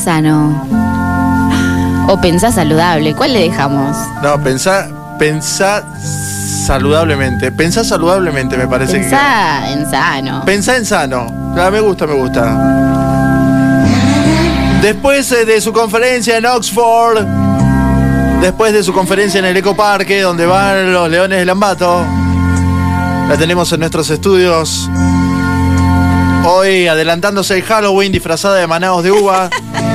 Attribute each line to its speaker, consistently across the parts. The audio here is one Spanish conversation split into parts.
Speaker 1: insano. O pensá saludable. ¿Cuál le dejamos?
Speaker 2: No, pensá, pensá saludablemente. Pensá saludablemente, me parece
Speaker 1: Pensá en sano.
Speaker 2: que. Pensá en sano. Ah, me gusta, me gusta. Después eh, de su conferencia en Oxford, después de su conferencia en el Eco Parque, donde van los Leones de Lambato, la tenemos en nuestros estudios. Hoy adelantándose el Halloween disfrazada de manados de uva.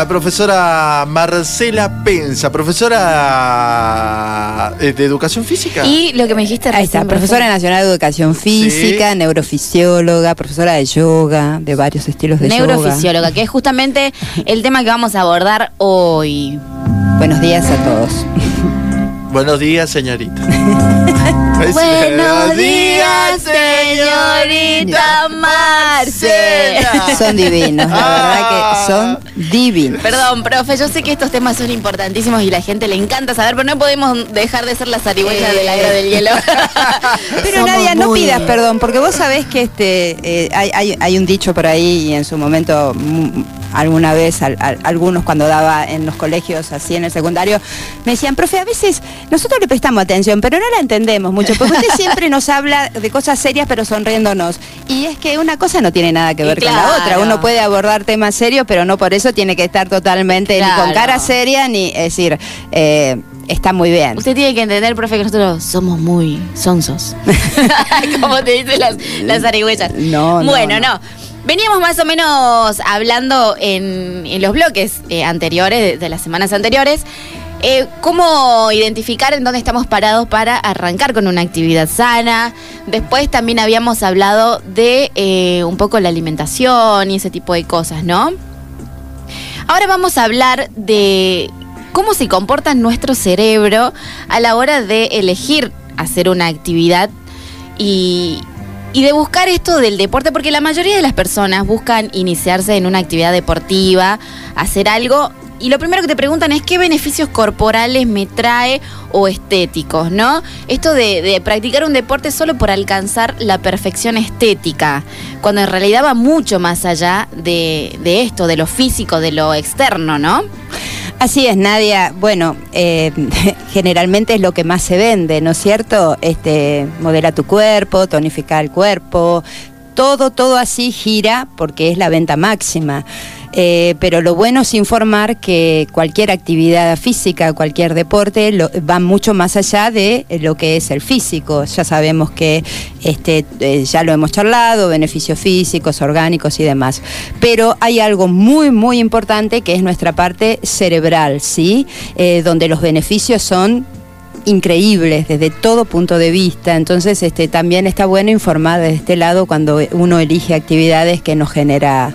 Speaker 2: la profesora Marcela Pensa, profesora eh, de educación física.
Speaker 1: Y lo que me dijiste
Speaker 3: Ahí está, profesora
Speaker 1: profe.
Speaker 3: nacional de educación física,
Speaker 2: Sí.
Speaker 3: neurofisióloga, profesora de yoga, de varios estilos de
Speaker 1: Neurofisióloga, que es justamente el tema que vamos a abordar hoy.
Speaker 3: yoga. Buenos días a todos.
Speaker 2: Buenos días, señorita.
Speaker 1: Buenos días, señorita Marcela.
Speaker 3: Son divinos, la verdad que son divinos.
Speaker 1: Perdón, profe, yo sé que estos temas son importantísimos y la gente le encanta saber, pero no podemos dejar de ser las zarigüeyas
Speaker 3: Eh.
Speaker 1: de la era del hielo.
Speaker 3: Pero
Speaker 1: Somos
Speaker 3: Nadia, no
Speaker 1: muy-
Speaker 3: pidas perdón, porque vos sabés que este eh, hay, hay- hay un dicho por ahí y en su momento alguna vez al- al- algunos cuando daba en los colegios así en el secundario me decían, profe, a veces nosotros le prestamos atención, pero no la entendemos mucho, porque usted siempre nos habla de cosas serias pero sonriéndonos. Y es que una cosa no tiene nada que ver con la otra. Uno puede abordar temas serios, pero no por eso tiene que estar totalmente ni con cara seria, ni es decir, eh, está muy bien.
Speaker 1: Usted tiene que entender, profe, que nosotros somos muy sonsos. Como te dicen las, las zarigüeyas.
Speaker 3: No, no,
Speaker 1: Bueno,
Speaker 3: no.
Speaker 1: no. Veníamos más o menos hablando en, los bloques eh, anteriores, de, de las semanas anteriores, eh, cómo identificar en dónde estamos parados para arrancar con una actividad sana. Después también habíamos hablado de eh, un poco la alimentación y ese tipo de cosas, ¿no? Ahora vamos a hablar de cómo se comporta nuestro cerebro a la hora de elegir hacer una actividad y, y de buscar esto del deporte, porque la mayoría de las personas buscan iniciarse en una actividad deportiva, hacer algo. Y lo primero que te preguntan es qué beneficios corporales me trae o estéticos, ¿no? Esto de, practicar un deporte solo por alcanzar la perfección estética, cuando en realidad va mucho más allá de, de esto, de lo físico, de lo externo, ¿no?
Speaker 3: Así es, Nadia. Bueno, eh, generalmente es lo que más se vende, ¿no es cierto? Este, modela tu cuerpo, tonifica el cuerpo, todo, todo así gira porque es la venta máxima. Eh, pero lo bueno es informar que cualquier actividad física, cualquier deporte, va mucho más allá de lo que es el físico. Ya sabemos que este, eh, ya lo hemos charlado, beneficios físicos, orgánicos y demás. Pero hay algo muy, muy importante que es nuestra parte cerebral, ¿sí? Eh, donde los beneficios son increíbles desde todo punto de vista. Entonces, este, también está bueno informar de este lado cuando uno elige actividades que nos genera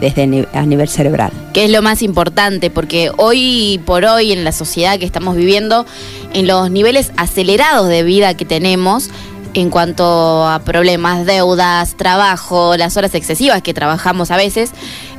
Speaker 3: desde a nivel cerebral.
Speaker 1: que es lo más importante, porque hoy por hoy en la sociedad que estamos viviendo, en los niveles acelerados de vida que tenemos, en cuanto a problemas, deudas, trabajo, las horas excesivas que trabajamos a veces,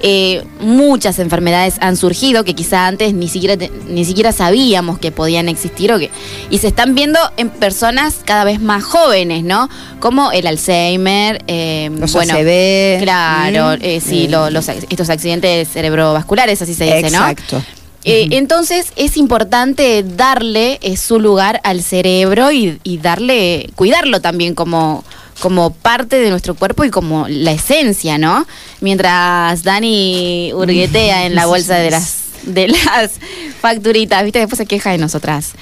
Speaker 1: eh, muchas enfermedades han surgido que quizá antes ni siquiera, ni siquiera sabíamos que podían existir o que, y se están viendo en personas cada vez más jóvenes, ¿no? Como el Alzheimer, eh,
Speaker 3: Los
Speaker 1: bueno,
Speaker 3: ACV,
Speaker 1: claro,
Speaker 3: mm,
Speaker 1: eh, sí,
Speaker 3: mm.
Speaker 1: lo- los, estos accidentes cerebrovasculares, así se dice, ¿no?
Speaker 3: Exacto.
Speaker 1: Eh, entonces es importante darle eh, su lugar al cerebro y, y darle, cuidarlo también como, como parte de nuestro cuerpo y como la esencia, ¿no? Mientras Dani hurguetea en la bolsa de las, de las facturitas, ¿viste? Después se queja de nosotras.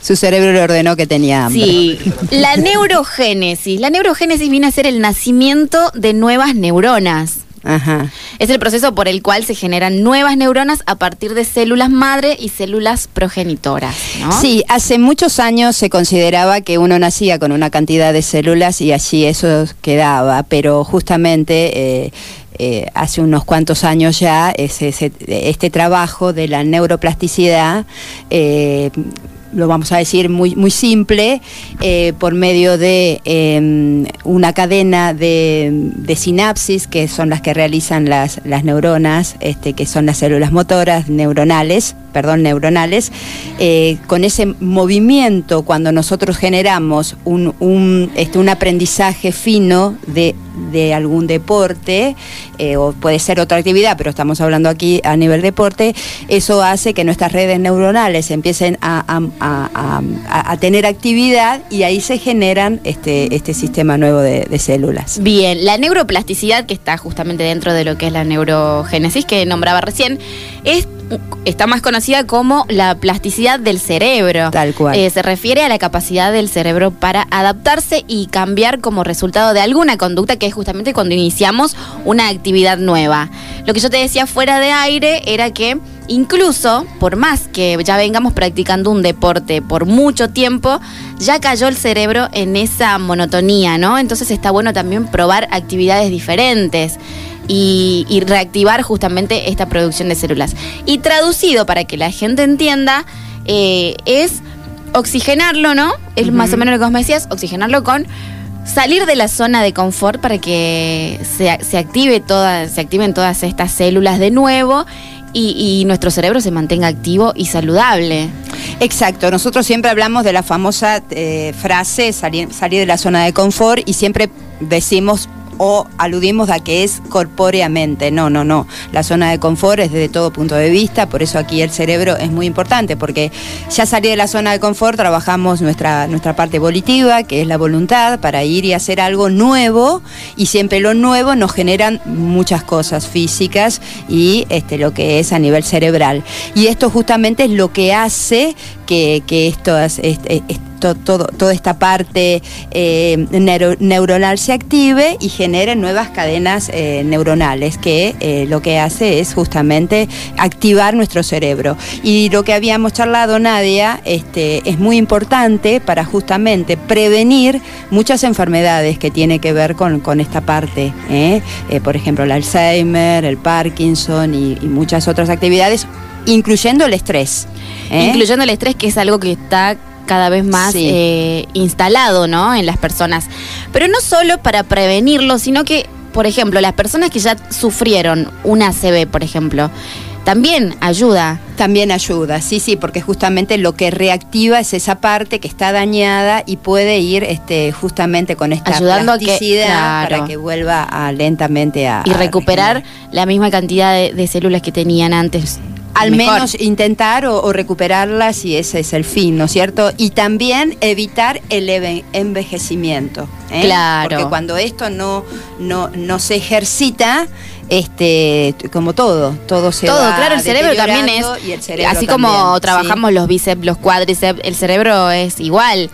Speaker 3: Su cerebro le ordenó que tenía hambre.
Speaker 1: Sí, la neurogénesis. La neurogénesis viene a ser el nacimiento de nuevas neuronas.
Speaker 3: Ajá.
Speaker 1: Es el proceso por el cual se generan nuevas neuronas a partir de células madre y células progenitoras, ¿no?
Speaker 3: Sí, hace muchos años se consideraba que uno nacía con una cantidad de células y allí eso quedaba, pero justamente eh, eh, hace unos cuantos años ya ese- ese- este trabajo de la neuroplasticidad eh, lo vamos a decir muy, muy simple, eh, por medio de eh, una cadena de, de sinapsis, que son las que realizan las, las neuronas, este, que son las células motoras neuronales, perdón, neuronales, eh, con ese movimiento, cuando nosotros generamos un, un, este, un aprendizaje fino de, de algún deporte, eh, o puede ser otra actividad, pero estamos hablando aquí a nivel deporte, eso hace que nuestras redes neuronales empiecen a, tener actividad y ahí se generan este, este sistema nuevo de, de células.
Speaker 1: Bien, la neuroplasticidad, que está justamente dentro de lo que es la neurogénesis que nombraba recién, es está más conocida como la plasticidad del cerebro.
Speaker 3: Tal cual.
Speaker 1: Eh, se refiere a la capacidad del cerebro para adaptarse y cambiar como resultado de alguna conducta, que es justamente cuando iniciamos una actividad nueva. Lo que yo te decía fuera de aire era que incluso, por más que ya vengamos practicando un deporte por mucho tiempo, ya cayó el cerebro en esa monotonía, ¿no? Entonces está bueno también probar actividades diferentes y, reactivar justamente esta producción de células. Y traducido para que la gente entienda, eh, es oxigenarlo, ¿no? Es más o menos lo que vos me decías, oxigenarlo con salir de la zona de confort para que se, se active toda, se activen todas estas células de nuevo y, nuestro cerebro se mantenga activo y saludable.
Speaker 3: Exacto, nosotros siempre hablamos de la famosa eh, frase salir, salir de la zona de confort y siempre decimos o aludimos a que es corpóreamente. No, no, no. La zona de confort es desde todo punto de vista, por eso aquí el cerebro es muy importante, porque ya salí de la zona de confort, trabajamos nuestra, nuestra parte volitiva, que es la voluntad, para ir y hacer algo nuevo, y siempre lo nuevo nos generan muchas cosas físicas y este, lo que es a nivel cerebral. Y esto justamente es lo que hace que, que esto, este, todo, toda esta parte eh, neuronal se active y genere nuevas cadenas eh, neuronales, que eh, lo que hace es justamente activar nuestro cerebro. Y lo que habíamos charlado, Nadia, este, es muy importante para justamente prevenir muchas enfermedades que tiene que ver con, esta parte. por ejemplo, el Alzheimer, el Parkinson y muchas otras actividades, incluyendo el estrés.
Speaker 1: Incluyendo el estrés, que es algo que está cada vez más eh, instalado ¿no? en las personas. Pero no solo para prevenirlo, sino que, por ejemplo, las personas que ya sufrieron un ACV, por ejemplo, también ayuda.
Speaker 3: También ayuda, sí, sí, porque justamente lo que reactiva es esa parte que está dañada y puede ir este, justamente con esta
Speaker 1: Ayudando plasticidad
Speaker 3: para que vuelva lentamente a...
Speaker 1: Y recuperar la misma cantidad de células que tenían antes
Speaker 3: al menos intentar o, recuperarlas y ese es el fin, ¿no es cierto? Y también evitar el envejecimiento. ¿eh?
Speaker 1: Claro.
Speaker 3: Porque cuando esto no, no, no se ejercita, este como todo, todo se
Speaker 1: todo, claro, el cerebro también es así como trabajamos los bíceps, los cuádriceps, el cerebro es igual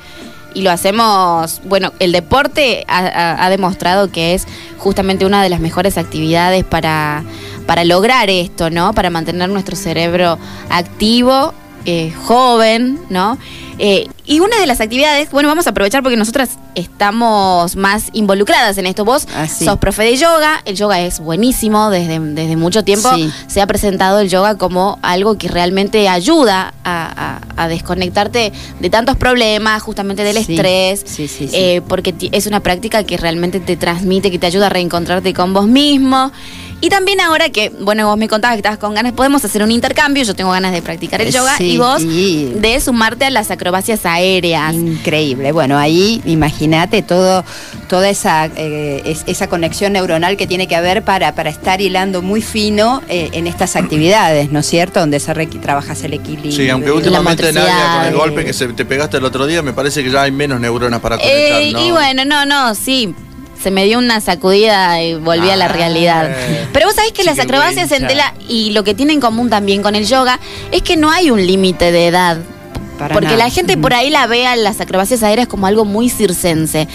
Speaker 1: y lo hacemos, bueno, el deporte ha, demostrado que es justamente una de las mejores actividades para para lograr esto, ¿no? Para mantener nuestro cerebro activo, eh, joven, ¿no? Eh, y una de las actividades, bueno, vamos a aprovechar porque nosotras estamos más involucradas en esto. Vos ah, sos profe de yoga, el yoga es buenísimo, desde, desde mucho tiempo se ha presentado el yoga como algo que realmente ayuda a, desconectarte de tantos problemas, justamente del estrés, eh, porque es una práctica que realmente te transmite, que te ayuda a reencontrarte con vos mismo. Y también ahora que, bueno, vos me contabas que estabas con ganas, podemos hacer un intercambio. Yo tengo ganas de practicar el yoga y vos de sumarte a las acrobacias aéreas.
Speaker 3: Increíble. Bueno, ahí imagínate todo, toda esa, eh, esa conexión neuronal que tiene que haber para, para estar hilando muy fino eh, en estas actividades, ¿no es cierto? Donde se trabajas el equilibrio.
Speaker 2: Sí, aunque últimamente nadie con el golpe que se te pegaste el otro día, me parece que ya hay menos neuronas para conectar. Eh,
Speaker 1: y bueno, no, no, sí se me dio una sacudida y volví a la ah, realidad. Pero vos sabés que las acrobacias en tela y lo que tienen en común también con el yoga es que no hay un límite de edad. porque la gente por ahí la ve a las acrobacias aéreas como algo muy circense.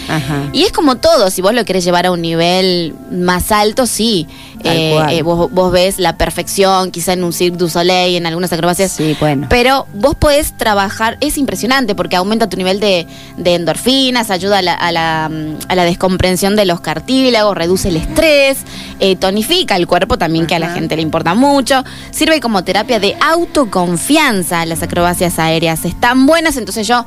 Speaker 1: Y es como todo, si vos lo querés llevar a un nivel más alto, sí. Eh, eh, vos, ves la perfección, quizá en un Cirque du Soleil, en algunas acrobacias.
Speaker 3: Sí, bueno.
Speaker 1: Pero vos podés trabajar, es impresionante porque aumenta tu nivel de, endorfinas, ayuda a la, a, la, descomprensión de los cartílagos, reduce el estrés, eh, tonifica el cuerpo también, que a la gente le importa mucho. Sirve como terapia de autoconfianza las acrobacias aéreas. Están buenas, entonces yo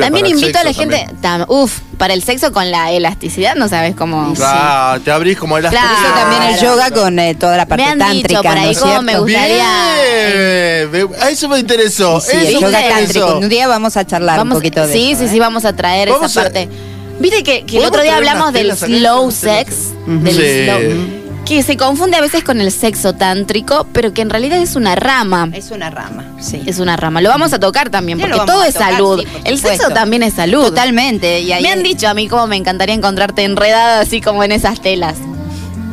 Speaker 1: también invito a la gente, uff, para el sexo con la elasticidad, no sabes cómo.
Speaker 2: Claro, te abrís como elasticidad.
Speaker 3: Claro, también el yoga con eh, toda la parte me han tántrica. Dicho por ahí
Speaker 1: cómo me gustaría.
Speaker 2: Bien. eso me interesó.
Speaker 3: Sí,
Speaker 2: eso
Speaker 3: yoga tántrico. Un día vamos a charlar un poquito de
Speaker 1: Sí,
Speaker 3: eso,
Speaker 1: sí, sí, vamos a traer esa parte. Viste que, que el
Speaker 2: ¿Podemos
Speaker 1: otro día
Speaker 2: traer
Speaker 1: hablamos del
Speaker 2: telas acá?
Speaker 1: slow sex,
Speaker 3: Ujú.
Speaker 1: del
Speaker 2: Sí.
Speaker 1: slow, que se confunde a veces con el sexo tántrico, pero que en realidad es una rama.
Speaker 3: Es una rama, sí.
Speaker 1: Es una rama. Lo vamos a tocar también,
Speaker 3: Ya lo
Speaker 1: porque
Speaker 3: vamos
Speaker 1: todo
Speaker 3: a
Speaker 1: es
Speaker 3: tocar,
Speaker 1: salud.
Speaker 3: sí, por
Speaker 1: el
Speaker 3: supuesto.
Speaker 1: sexo también es salud.
Speaker 3: Totalmente. Y ahí
Speaker 1: Me han dicho a mí cómo me encantaría encontrarte enredada así como en esas telas.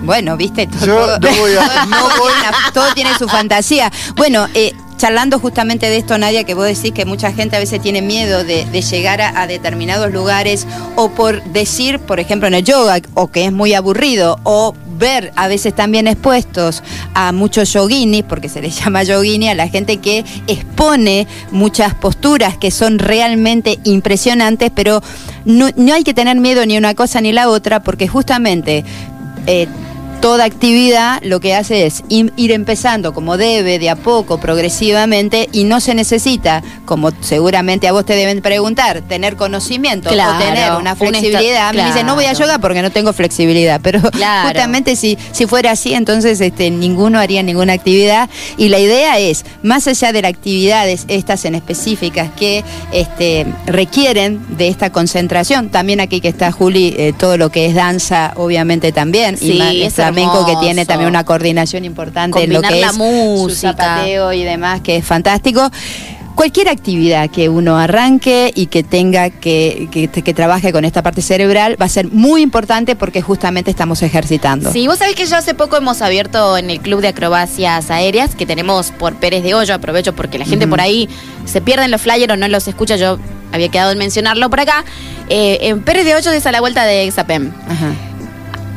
Speaker 3: Bueno, viste, todo,
Speaker 2: Yo
Speaker 3: todo-
Speaker 2: no voy a- no
Speaker 3: todo
Speaker 2: voy-
Speaker 3: tiene- todo tiene su fantasía. Bueno, eh, charlando justamente de esto, Nadia, que vos decís que mucha gente a veces tiene miedo de, de llegar a, a determinados lugares o por decir, por ejemplo, en el yoga, o que es muy aburrido, o ver a veces también expuestos a muchos yoginis, porque se les llama yogini, a la gente que expone muchas posturas que son realmente impresionantes, pero no, no hay que tener miedo ni una cosa ni la otra, porque justamente eh, toda actividad lo que hace es ir empezando como debe, de a poco, progresivamente, y no se necesita, como seguramente a vos te deben preguntar, tener conocimiento
Speaker 1: Claro,
Speaker 3: o tener una
Speaker 1: un
Speaker 3: flexibilidad. Me dicen, no voy a yoga porque no tengo flexibilidad, pero
Speaker 1: Claro.
Speaker 3: justamente si, si fuera así, entonces este, ninguno haría ninguna actividad. Y la idea es, más allá de las actividades estas en específicas que este, requieren de esta concentración, también aquí que está Juli, eh, todo lo que es danza, obviamente también,
Speaker 1: Sí,
Speaker 3: y más flamenco que tiene también una coordinación importante en lo
Speaker 1: Combinar
Speaker 3: que
Speaker 1: la
Speaker 3: es su
Speaker 1: música.
Speaker 3: zapateo y demás, que es fantástico. Cualquier actividad que uno arranque y que tenga que, que, que trabaje con esta parte cerebral va a ser muy importante porque justamente estamos ejercitando.
Speaker 1: Sí, vos sabés que yo hace poco hemos abierto en el Club de Acrobacias Aéreas, que tenemos por Pérez de Hoyo, aprovecho porque la gente por ahí se pierden los flyers o no los escucha, yo había quedado en mencionarlo por acá. Eh, en Pérez de Hoyo es a la vuelta de Exapem.
Speaker 3: Ajá.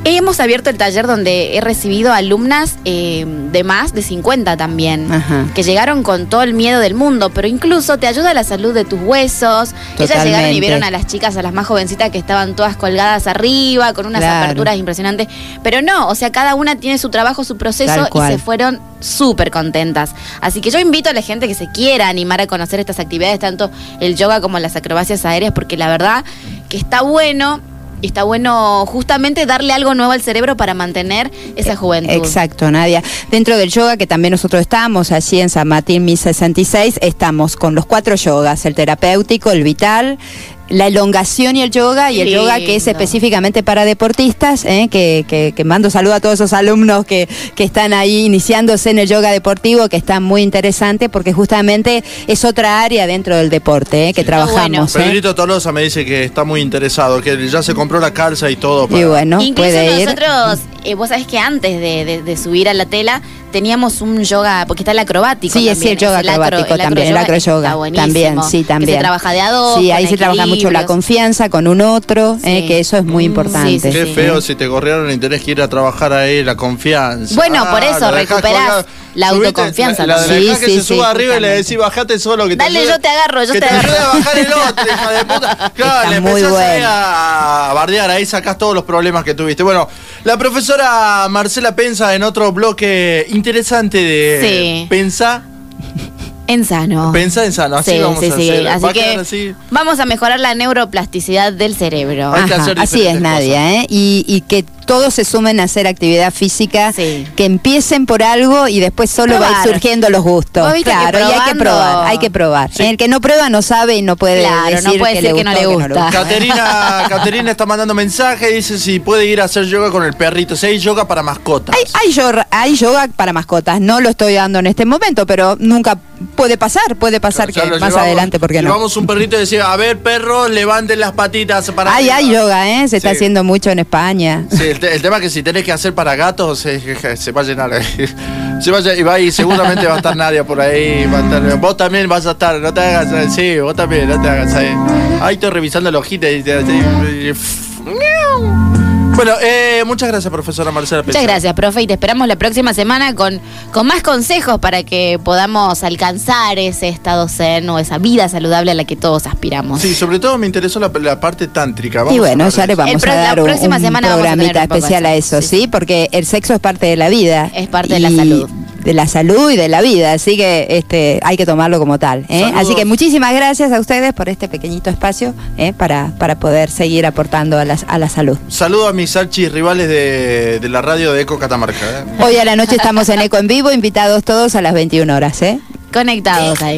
Speaker 1: Hemos abierto el taller donde he recibido alumnas eh, de más de 50 también,
Speaker 3: Ajá.
Speaker 1: que llegaron con todo el miedo del mundo, pero incluso te ayuda a la salud de tus huesos. Ellas llegaron y
Speaker 3: Totalmente.
Speaker 1: vieron a las chicas, a las más jovencitas que estaban todas colgadas arriba, con unas
Speaker 3: Claro.
Speaker 1: aperturas impresionantes, pero no, o sea, cada una tiene su trabajo, su proceso y se fueron súper contentas. Así que yo invito a la gente que se quiera animar a conocer estas actividades, tanto el yoga como las acrobacias aéreas, porque la verdad que está bueno. Y está bueno justamente darle algo nuevo al cerebro para mantener esa juventud.
Speaker 3: Exacto, Nadia. Dentro del yoga, que también nosotros estamos, allí en San Martín 1066, estamos con los cuatro yogas, el terapéutico, el vital, la elongación y el yoga, y el
Speaker 1: Lindo.
Speaker 3: yoga que es específicamente para deportistas, ¿eh? que, que- que mando saludo a todos esos alumnos que, que están ahí iniciándose en el yoga deportivo, que está muy interesante, porque justamente es otra área dentro del deporte ¿eh? que
Speaker 2: Sí.
Speaker 3: trabajamos. ¿eh?
Speaker 2: Pedrito Tolosa me dice que está muy interesado, que ya se compró la calza y todo.
Speaker 3: Y
Speaker 2: para-
Speaker 3: bueno,
Speaker 1: Incluso
Speaker 3: puede ir.
Speaker 1: nosotros, eh, vos sabés que antes de, de- de subir a la tela, teníamos un yoga, porque está el acrobático.
Speaker 3: Sí, es el yoga
Speaker 1: acro-
Speaker 3: acrobático también, el
Speaker 1: acroyoga buenísimo,
Speaker 3: también, sí,
Speaker 1: Que
Speaker 3: también.
Speaker 1: se trabaja de a dos.
Speaker 3: Sí, ahí se trabaja mucho la confianza con un otro,
Speaker 1: Sí.
Speaker 3: eh, que eso es muy
Speaker 1: Mm,
Speaker 3: importante.
Speaker 1: sí, sí,
Speaker 2: Qué
Speaker 1: sí.
Speaker 2: feo si te corrieron y tenés que ir a trabajar ahí la confianza.
Speaker 1: Bueno, por eso,
Speaker 2: lo dejás
Speaker 1: recuperás
Speaker 2: colgado.
Speaker 1: La autoconfianza
Speaker 2: La, la dejás
Speaker 3: Sí,
Speaker 2: que
Speaker 3: sí,
Speaker 2: se suba
Speaker 3: sí,
Speaker 2: arriba y le decís, bajate solo. Que te
Speaker 1: Dale,
Speaker 2: ayude-
Speaker 1: yo te agarro, yo
Speaker 2: que
Speaker 1: te
Speaker 2: te
Speaker 1: agarro.
Speaker 2: ayude a bajar el otro, hija de puta. Claro, le empezás
Speaker 3: bueno.
Speaker 2: a bardear, ahí sacás todos los problemas que tuviste. Bueno, la profesora Marcela Pensa en otro bloque interesante de
Speaker 1: Sí.
Speaker 2: Pensa.
Speaker 1: En sano.
Speaker 2: Pensa en sano, así
Speaker 1: Sí,
Speaker 2: vamos
Speaker 1: sí,
Speaker 2: a
Speaker 1: sí.
Speaker 2: hacer.
Speaker 1: Así
Speaker 2: Va
Speaker 1: que
Speaker 2: así.
Speaker 1: vamos a mejorar la neuroplasticidad del cerebro.
Speaker 3: Ajá, así es, Nadia, ¿eh? Y, y que todos se sumen a hacer actividad física,
Speaker 1: Sí.
Speaker 3: que empiecen por algo y después solo va a
Speaker 1: Probar.
Speaker 3: ir surgiendo los gustos.
Speaker 1: Que
Speaker 3: Claro, y hay que probar, hay que probar.
Speaker 2: Sí.
Speaker 3: El que no prueba no sabe y no puede
Speaker 1: Claro, no
Speaker 3: decir
Speaker 1: puede
Speaker 3: que, le
Speaker 1: que no le gusta.
Speaker 2: Caterina, Caterina está mandando mensaje, dice si puede ir a hacer yoga con el perrito. Si hay yoga para mascotas.
Speaker 3: Hay, hay, yoga, hay yoga para mascotas, no lo estoy dando en este momento, pero nunca puede pasar, puede pasar que más
Speaker 2: llevamos-
Speaker 3: adelante, ¿por qué no?
Speaker 2: Llevamos un perrito y decía, a ver, perro, levanten las patitas para
Speaker 3: Hay,
Speaker 2: arriba".
Speaker 3: hay yoga, ¿eh? Se está haciendo mucho en España.
Speaker 2: Sí, el, te- el tema es que si tenés que hacer para gatos, se, se va a llenar. Se va a llen- y va y seguramente va a estar Nadia por ahí. va a estar- vos también vas a estar, no te hagas. eh, Sí, vos también, no te hagas ahí. Ahí estoy revisando el ojito Bueno, eh, muchas gracias, profesora Marcela
Speaker 1: Muchas gracias, profe, y te esperamos la próxima semana con, con más consejos para que podamos alcanzar ese estado zen o esa vida saludable a la que todos aspiramos.
Speaker 2: Sí, sobre todo me interesó la, la parte tántrica. Vamos
Speaker 3: y bueno, ya le vamos a
Speaker 1: la
Speaker 3: dar un,
Speaker 1: próxima
Speaker 3: un
Speaker 1: semana
Speaker 3: programita especial
Speaker 1: eso.
Speaker 3: a eso,
Speaker 1: Sí,
Speaker 3: ¿sí? Porque el sexo es parte de la vida.
Speaker 1: Es parte de la salud.
Speaker 3: De la salud y de la vida, así que este hay que tomarlo como tal. ¿eh? Así que muchísimas gracias a ustedes por este pequeñito espacio ¿eh? para, para poder seguir aportando a la, a la salud.
Speaker 2: Saludo a mis archis rivales de, de la radio de Eco Catamarca. ¿eh?
Speaker 3: Hoy a la noche estamos en Eco en Vivo, invitados todos a las 21 horas. ¿eh?
Speaker 1: Conectados ahí.